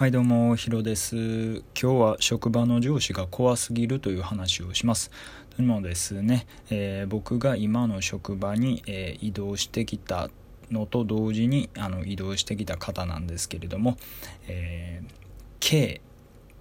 はいどうもヒロです。今日は職場の上司が怖すぎるという話をします。というのもですね、えー、僕が今の職場に、えー、移動してきたのと同時にあの移動してきた方なんですけれども、えー、K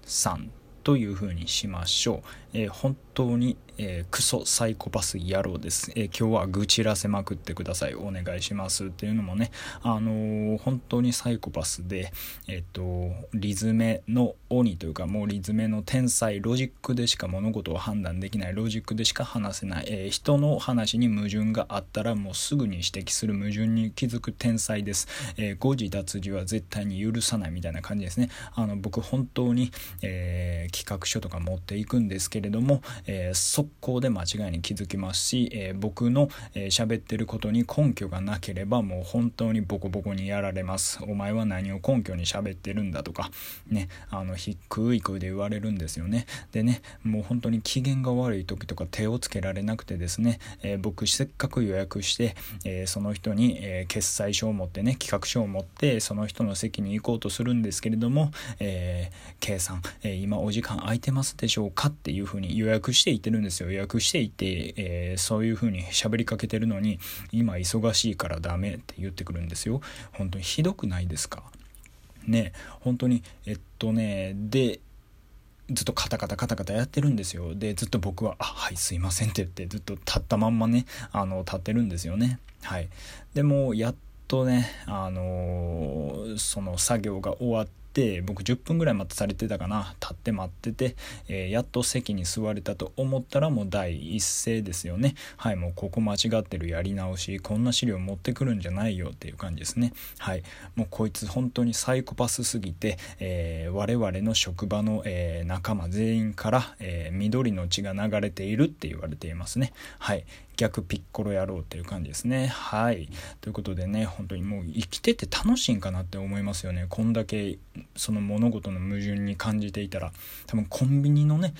さんというふうにしましょう、えー、本当に、えー、クソサイコパス野郎です、えー、今日は愚痴らせまくってください。お願いします。っていうのもねあのー、本当にサイコパスでえっとリズメの鬼というかもうリズメの天才ロジックでしか物事を判断できないロジックでしか話せない、え人の話に矛盾があったらもうすぐに指摘する矛盾に気づく天才です、え誤字脱字は絶対に許さないみたいな感じですね。あの僕本当に、え企画書とか持っていくんですけれども、えー、速攻で間違いに気づきますし、えー、僕の喋、えー、ってることに根拠がなければもう本当にボコボコにやられます。お前は何を根拠に喋ってるんだとかねあの低い声で言われるんですよね。でねもう本当に機嫌が悪い時とか手をつけられなくてですね、え僕せっかく予約して、えその人に、え決済書を持ってね企画書を持ってその人の席に行こうとするんですけれども、えー、K さん、え今お時間空いてますでしょうかっていうふうに予約していってるんですよ。予約していて、えー、そういうふうに喋りかけてるのに今忙しいからダメって言ってくるんですよ。本当にひどくないですか？ね本当にえっとねでずっとカタカタカタカタやってるんですよ。でずっと僕は「あはいすいません」って言ってずっと立ったまんまねあの立ってるんですよね。はい。でもやっとねあのー、その作業が終わってって僕10分ぐらい待たされてたかな。立って待ってて、えー、やっと席に座れたと思ったらもう第一声ですよね。はいもうここ間違ってるやり直しこんな資料持ってくるんじゃないよっていう感じですね。はいもうこいつ本当にサイコパスすぎて、えー、我々の職場の、えー、仲間全員から、え緑の血が流れているって言われていますね。はい逆ピッコロ野郎っていう感じですね。はい。ということでね本当にもう生きてて楽しいんかなって思いますよね。こんだけその物事の矛盾に感じていたら多分コンビニのね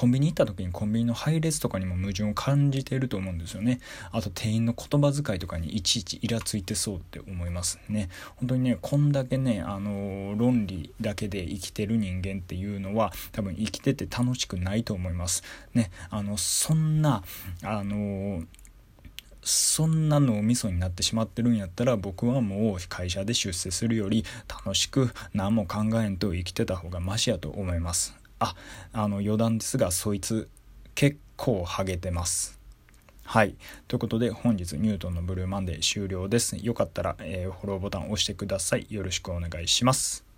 コンビニ行った時にコンビニの配列とかにも矛盾を感じていると思うんですよね。あと店員の言葉遣いとかにいちいちイラついてそうって思いますね。本当にねこんだけねあの論理だけで生きてる人間っていうのは多分生きてて楽しくないと思います。ねあのそんなあのそんな脳みそになってしまってるんやったら僕はもう会社で出世するより楽しく何も考えんと生きてた方がマシやと思います。ああの余談ですがそいつ結構ハゲてます。はい。ということで本日ニュートンのブルーマンデー終了です。よかったら、えー、フォローボタンを押してください。よろしくお願いします。